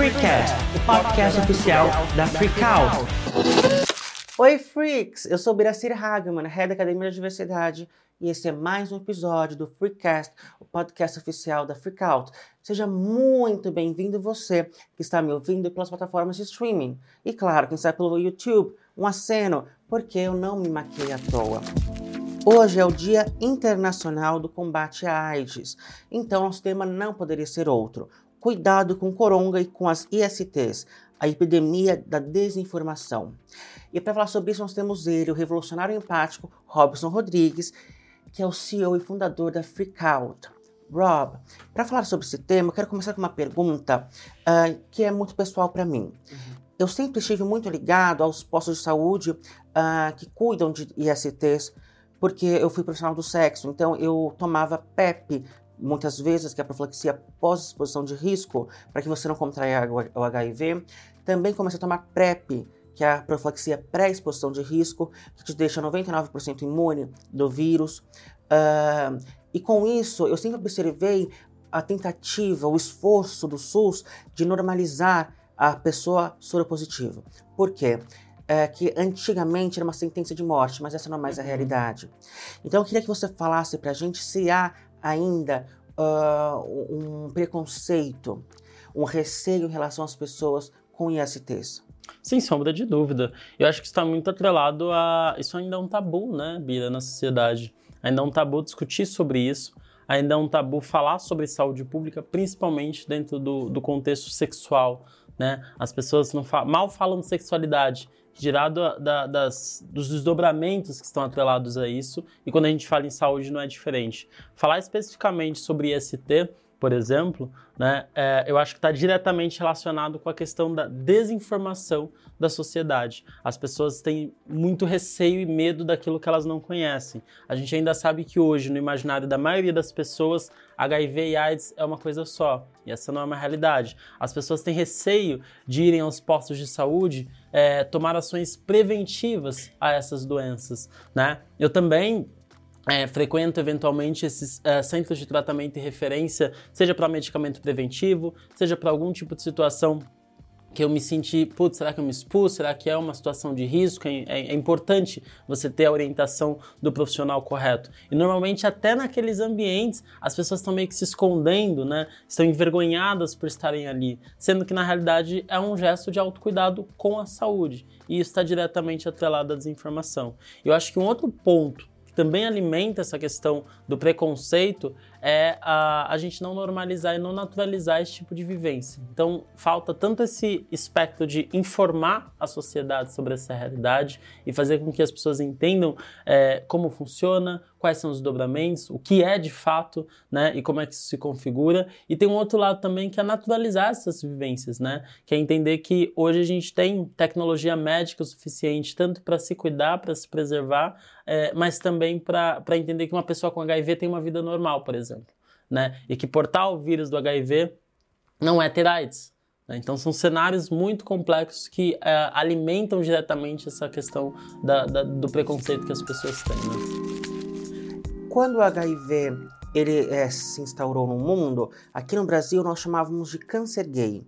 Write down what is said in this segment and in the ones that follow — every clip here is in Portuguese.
Freecast, o podcast oficial da Freakout. Oi, freaks! Eu sou Biracir Hagman, head da Academia da Diversidade, e esse é mais um episódio do Freecast, o podcast oficial da Freakout. Seja muito bem-vindo você que está me ouvindo pelas plataformas de streaming. E claro, quem está pelo YouTube, um aceno, porque eu não me maquei à toa. Hoje é o Dia Internacional do Combate à AIDS, então nosso tema não poderia ser outro. Cuidado com coronga e com as ISTs, a epidemia da desinformação. E para falar sobre isso, nós temos ele, o revolucionário empático Robson Rodrigues, que é o CEO e fundador da Freakout. Rob, para falar sobre esse tema, eu quero começar com uma pergunta uh, que é muito pessoal para mim. Uhum. Eu sempre estive muito ligado aos postos de saúde uh, que cuidam de ISTs, porque eu fui profissional do sexo, então eu tomava PEP muitas vezes, que é a profilaxia pós-exposição de risco, para que você não contraia o HIV. Também comecei a tomar PrEP, que é a profilaxia pré-exposição de risco, que te deixa 99% imune do vírus. Uh, e com isso, eu sempre observei a tentativa, o esforço do SUS de normalizar a pessoa soropositiva. Por quê? é, que antigamente era uma sentença de morte, mas essa não é mais a uhum. realidade. Então eu queria que você falasse para a gente se há ainda uh, um preconceito, um receio em relação às pessoas com ISTs. Sem sombra de dúvida. Eu acho que está muito atrelado a. Isso ainda é um tabu, né, Bira, na sociedade. Ainda é um tabu discutir sobre isso. Ainda é um tabu falar sobre saúde pública, principalmente dentro do, do contexto sexual. Né? As pessoas não mal falam de sexualidade dirá do, da, das, dos desdobramentos que estão atrelados a isso, e quando a gente fala em saúde não é diferente. Falar especificamente sobre IST, por exemplo, né, é, eu acho que está diretamente relacionado com a questão da desinformação da sociedade. As pessoas têm muito receio e medo daquilo que elas não conhecem. A gente ainda sabe que hoje, no imaginário da maioria das pessoas, HIV e AIDS é uma coisa só, e essa não é uma realidade. As pessoas têm receio de irem aos postos de saúde é, tomar ações preventivas a essas doenças. Né? Eu também é, frequento eventualmente esses é, centros de tratamento e referência, seja para medicamento preventivo, seja para algum tipo de situação que eu me senti, putz, será que eu me expus? Será que é uma situação de risco? É, é, é, importante você ter a orientação do profissional correto. E normalmente, até naqueles ambientes, as pessoas estão meio que se escondendo, né? Estão envergonhadas por estarem ali, sendo que na realidade é um gesto de autocuidado com a saúde. E isso está diretamente atrelado à desinformação. Eu acho que um outro ponto também alimenta essa questão do preconceito é a, a gente não normalizar e não naturalizar esse tipo de vivência. Então, falta tanto esse espectro de informar a sociedade sobre essa realidade e fazer com que as pessoas entendam é, como funciona, quais são os dobramentos, o que é de fato, né, e como é que isso se configura. E tem um outro lado também que é naturalizar essas vivências, né, que é entender que hoje a gente tem tecnologia médica o suficiente tanto para se cuidar, para se preservar, é, mas também para entender que uma pessoa com HIV tem uma vida normal, por exemplo exemplo, né? E que portar o vírus do HIV não é ter AIDS. Né? Então são cenários muito complexos que é, alimentam diretamente essa questão da, da, do preconceito que as pessoas têm. Né? Quando o HIV ele é, se instaurou no mundo, aqui no Brasil nós chamávamos de câncer gay.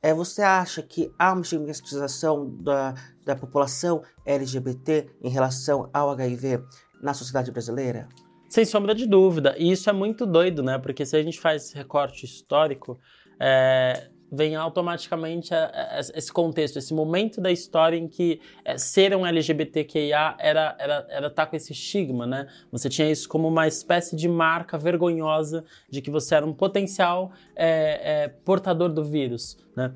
É, você acha que há uma estigmatização da, da população LGBT em relação ao HIV na sociedade brasileira? Sem sombra de dúvida. E isso é muito doido, né? Porque se a gente faz esse recorte histórico, é, vem automaticamente esse contexto, esse momento da história em que é, ser um LGBTQIA era, era, era tá com esse estigma, né? Você tinha isso como uma espécie de marca vergonhosa de que você era um potencial é, é, portador do vírus, né?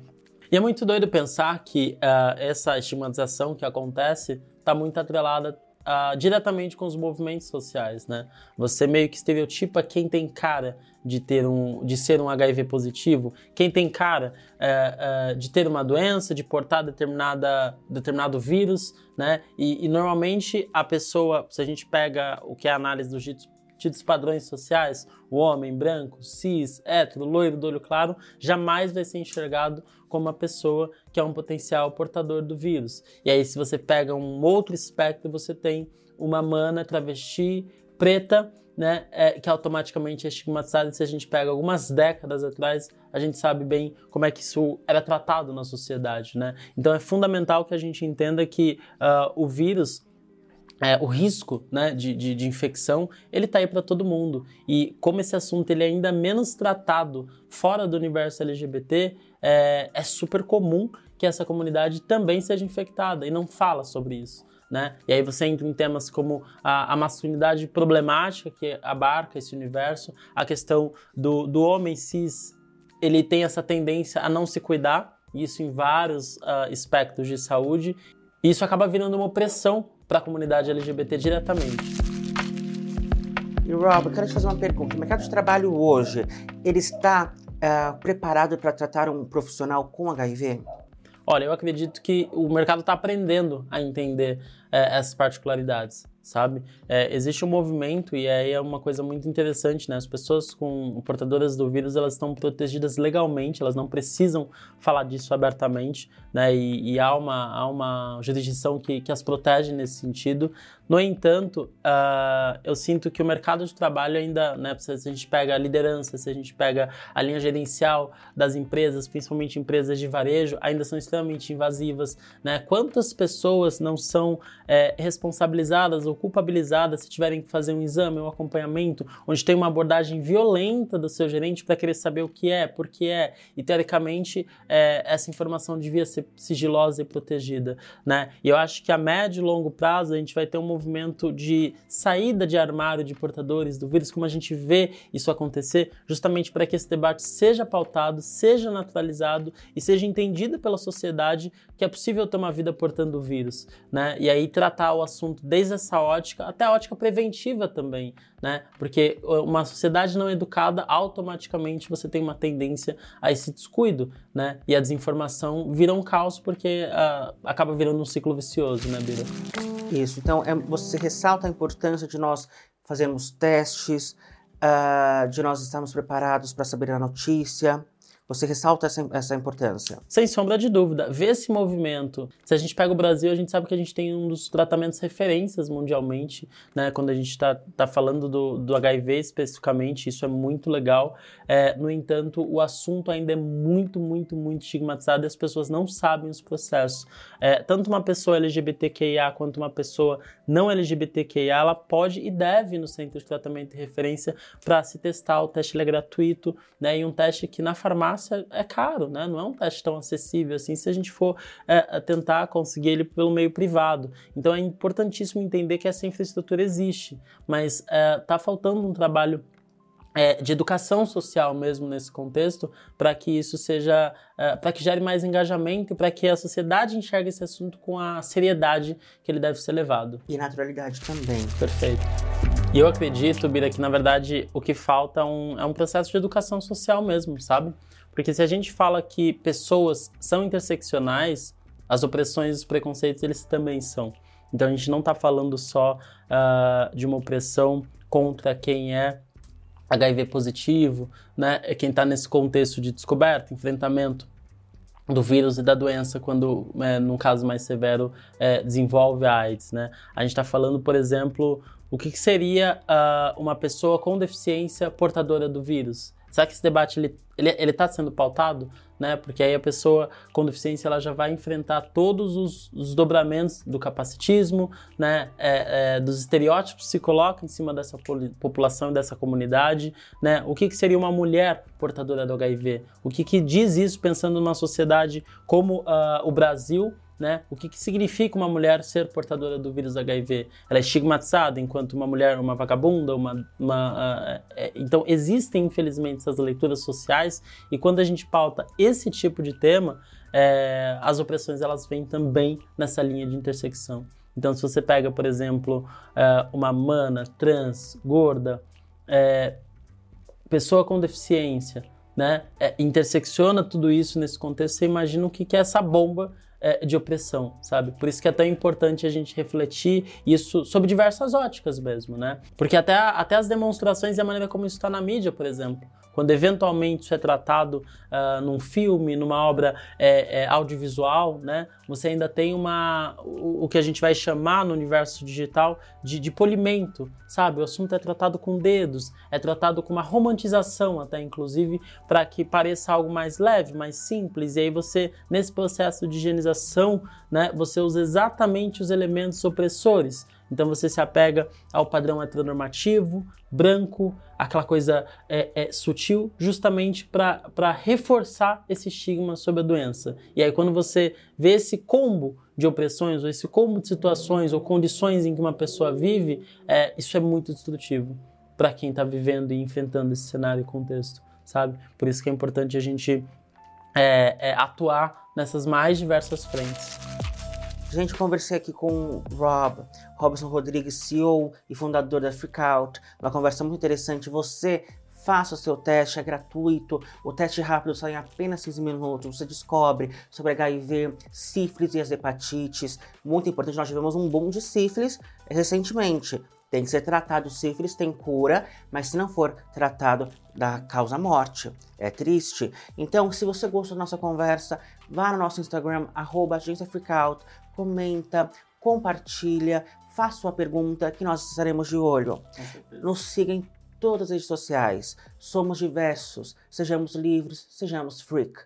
E é muito doido pensar que uh, essa estigmatização que acontece está muito atrelada uh, diretamente com os movimentos sociais, né? Você meio que estereotipa quem tem cara de ter um, de ser um HIV positivo, quem tem cara uh, uh, de ter uma doença, de portar determinada, determinado vírus, né? E, e, normalmente a pessoa, se a gente pega o que é a análise dos ditos tidos padrões sociais, o homem branco, cis, hétero, loiro, do olho claro, jamais vai ser enxergado como uma pessoa que é um potencial portador do vírus. E aí, se você pega um outro espectro, você tem uma mana travesti preta né, é, que automaticamente é estigmatizado. E se a gente pega algumas décadas atrás, a gente sabe bem como é que isso era tratado na sociedade, né? Então é fundamental que a gente entenda que uh, o vírus é, o risco né, de, de, de, infecção, ele está aí para todo mundo. E como esse assunto ele é ainda menos tratado fora do universo LGBT, é, é super comum que essa comunidade também seja infectada e não fala sobre isso. Né? E aí você entra em temas como a, a, masculinidade problemática que abarca esse universo, a questão do, do homem cis, ele tem essa tendência a não se cuidar, isso em vários uh, aspectos de saúde, e isso acaba virando uma opressão para a comunidade LGBT diretamente. E Rob, eu quero te fazer uma pergunta. O mercado de trabalho hoje, ele está uh, preparado para tratar um profissional com HIV? Olha, eu acredito que o mercado está aprendendo a entender é, essas particularidades sabe? É, existe um movimento e aí é uma coisa muito interessante, né? As pessoas com portadoras do vírus elas estão protegidas legalmente, elas não precisam falar disso abertamente, né? E, e há, uma, há uma jurisdição que, que as protege nesse sentido. No entanto, uh, eu sinto que o mercado de trabalho ainda, né? Se a gente pega a liderança, se a gente pega a linha gerencial das empresas, principalmente empresas de varejo, ainda são extremamente invasivas, né? Quantas pessoas não são é, responsabilizadas ou culpabilizadas se tiverem que fazer um exame, um acompanhamento, onde tem uma abordagem violenta do seu gerente para querer saber o que é, por que é, e teoricamente é, essa informação devia ser sigilosa e protegida, né? E eu acho que a médio e longo prazo a gente vai ter um movimento de saída de armário de portadores do vírus, como a gente vê isso acontecer, justamente para que esse debate seja pautado, seja naturalizado e seja entendido pela sociedade que é possível ter uma vida portando o vírus, né? E aí tratar o assunto desde essa ótica, até a ótica preventiva também, né? Porque uma sociedade não educada, automaticamente você tem uma tendência a esse descuido, né? E a desinformação vira um caos porque uh, acaba virando um ciclo vicioso, né, Bira? Isso. Então, é, você ressalta a importância de nós fazermos testes, uh, de nós estarmos preparados para saber a notícia, você ressalta essa, essa importância? Sem sombra de dúvida. Ver esse movimento. Se a gente pega o Brasil, a gente sabe que a gente tem um dos tratamentos referências mundialmente, né? Quando a gente está tá falando do, do HIV especificamente, isso é muito legal. É, no entanto, o assunto ainda é muito, muito, muito estigmatizado e as pessoas não sabem os processos. É, tanto uma pessoa LGBTQIA quanto uma pessoa não LGBTQIA, ela pode e deve no centro de tratamento de referência para se testar. O teste é gratuito, né? E um teste que na farmácia farmácia é caro, né? Não é um teste tão acessível assim se a gente for é, tentar conseguir ele pelo meio privado. Então é importantíssimo entender que essa infraestrutura existe, mas está é, tá faltando um trabalho é, de educação social mesmo nesse contexto, para que isso seja, é, para que gere mais engajamento e para que a sociedade enxergue esse assunto com a seriedade que ele deve ser levado. E naturalidade também. Perfeito. E eu acredito, Bira, que na verdade o que falta é um, é um processo de educação social mesmo, sabe? Porque se a gente fala que pessoas são interseccionais, as opressões e os preconceitos eles também são. Então a gente não está falando só uh, de uma opressão contra quem é HIV positivo, né? É quem está nesse contexto de descoberta, enfrentamento do vírus e da doença quando, é, num caso mais severo, é, desenvolve a AIDS, né? A gente está falando, por exemplo, o que, que seria uh, uma pessoa com deficiência portadora do vírus? Será que esse debate ele ele está sendo pautado? Né? Porque aí a pessoa com deficiência ela já vai enfrentar todos os, os dobramentos do capacitismo, né? É, é, dos estereótipos que se colocam em cima dessa população e dessa comunidade. Né? O que, que seria uma mulher portadora do HIV? O que, que diz isso pensando numa sociedade como uh, o Brasil, né? O que, que significa uma mulher ser portadora do vírus HIV? Ela é estigmatizada enquanto uma mulher, uma vagabunda, uma, uma uh, é, então existem infelizmente essas leituras sociais e quando a gente pauta esse tipo de tema, é, as opressões elas vêm também nessa linha de intersecção. Então, se você pega, por exemplo, uh, uma mana, trans, gorda, é, pessoa com deficiência, né, é, intersecciona tudo isso nesse contexto, você imagina o que, que é essa bomba é, de opressão, sabe? Por isso que é tão importante a gente refletir isso sobre diversas óticas mesmo, né? Porque até, até as demonstrações e a maneira como isso está na mídia, por exemplo quando eventualmente isso é tratado uh, num filme, numa obra é, é, audiovisual, né, você ainda tem uma, o, o, que a gente vai chamar no universo digital de, de polimento, sabe? O assunto é tratado com dedos, é tratado com uma romantização até, inclusive, para que pareça algo mais leve, mais simples, e aí você, nesse processo de higienização, né, você usa exatamente os elementos opressores, então você se apega ao padrão heteronormativo, branco, aquela coisa é, é, sutil, justamente para reforçar esse estigma sobre a doença. E aí, quando você vê esse combo de opressões, ou esse combo de situações ou condições em que uma pessoa vive, é, isso é muito destrutivo para quem está vivendo e enfrentando esse cenário e contexto, sabe? Por isso que é importante a gente é, é, atuar nessas mais diversas frentes. Gente, conversei aqui com o Rob, Robson Rodrigues, CEO e fundador da Freakout. Uma conversa muito interessante. Você faça o seu teste, é gratuito. O teste rápido sai em apenas 15 minutos. Você descobre sobre HIV, sífilis e as hepatites. Muito importante, nós tivemos um boom de sífilis recentemente. Tem que ser tratado. Sífilis tem cura, mas se não for tratado, dá causa morte. É triste. Então, se você gostou da nossa conversa, vá no nosso Instagram, arroba comenta, compartilha, faça sua pergunta que nós estaremos de olho. Nos siga em todas as redes sociais. Somos diversos, sejamos livres, sejamos freak.